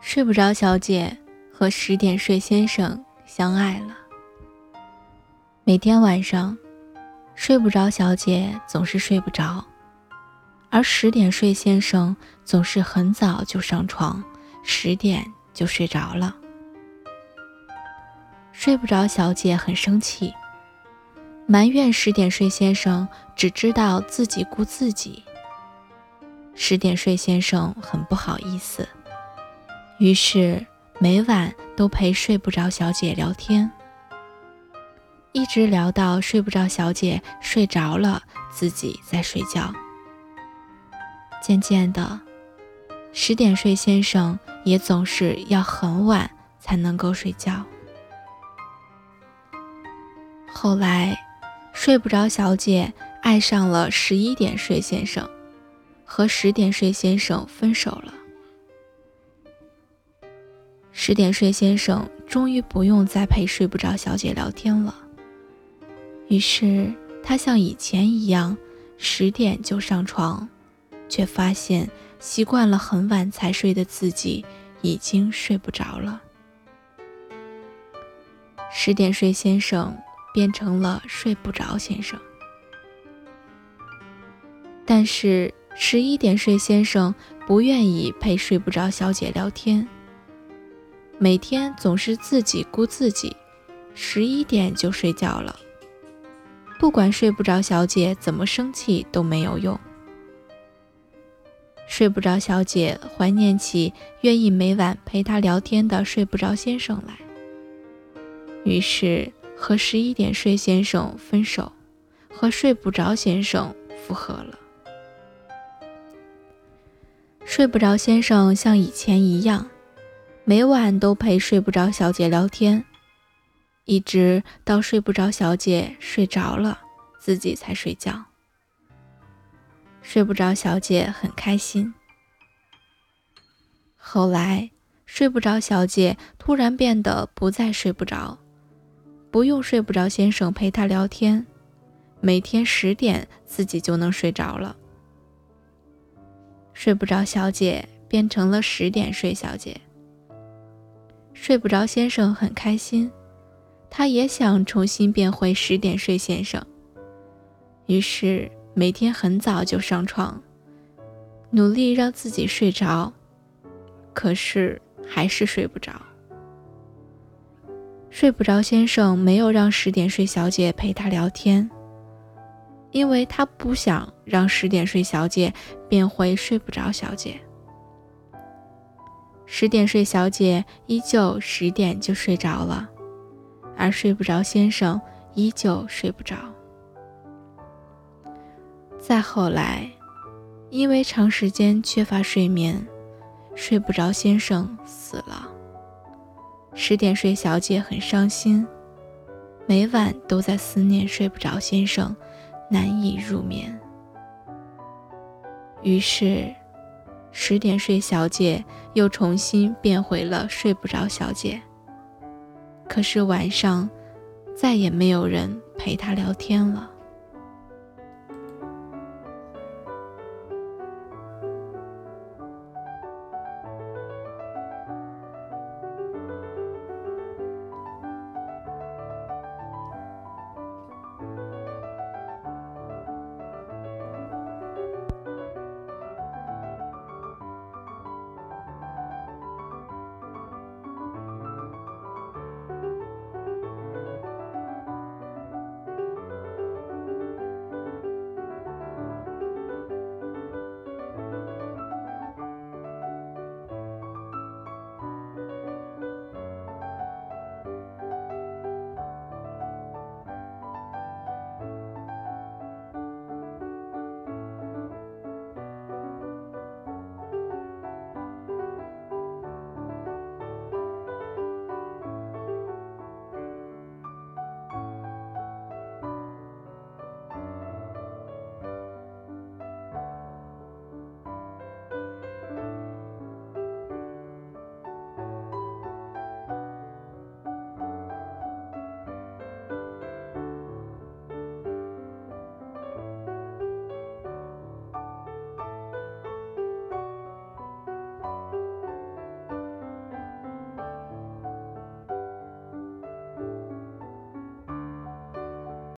睡不着小姐和十点睡先生相爱了。每天晚上，睡不着小姐总是睡不着，而十点睡先生总是很早就上床，十点就睡着了。睡不着小姐很生气，埋怨十点睡先生只知道自己顾自己。十点睡先生很不好意思。于是每晚都陪睡不着小姐聊天，一直聊到睡不着小姐睡着了，自己在睡觉。渐渐的，十点睡先生也总是要很晚才能够睡觉。后来，睡不着小姐爱上了十一点睡先生，和十点睡先生分手了。十点睡先生终于不用再陪睡不着小姐聊天了。于是他像以前一样，十点就上床，却发现习惯了很晚才睡的自己已经睡不着了。十点睡先生变成了睡不着先生，但是十一点睡先生不愿意陪睡不着小姐聊天。每天总是自己顾自己，十一点就睡觉了。不管睡不着小姐怎么生气都没有用。睡不着小姐怀念起愿意每晚陪她聊天的睡不着先生来，于是和十一点睡先生分手，和睡不着先生复合了。睡不着先生像以前一样。每晚都陪睡不着小姐聊天，一直到睡不着小姐睡着了，自己才睡觉。睡不着小姐很开心。后来，睡不着小姐突然变得不再睡不着，不用睡不着先生陪她聊天，每天十点自己就能睡着了。睡不着小姐变成了十点睡小姐。睡不着先生很开心，他也想重新变回十点睡先生。于是每天很早就上床，努力让自己睡着，可是还是睡不着。睡不着先生没有让十点睡小姐陪他聊天，因为他不想让十点睡小姐变回睡不着小姐。十点睡小姐依旧十点就睡着了，而睡不着先生依旧睡不着。再后来，因为长时间缺乏睡眠，睡不着先生死了。十点睡小姐很伤心，每晚都在思念睡不着先生，难以入眠。于是。十点睡小姐又重新变回了睡不着小姐。可是晚上再也没有人陪她聊天了。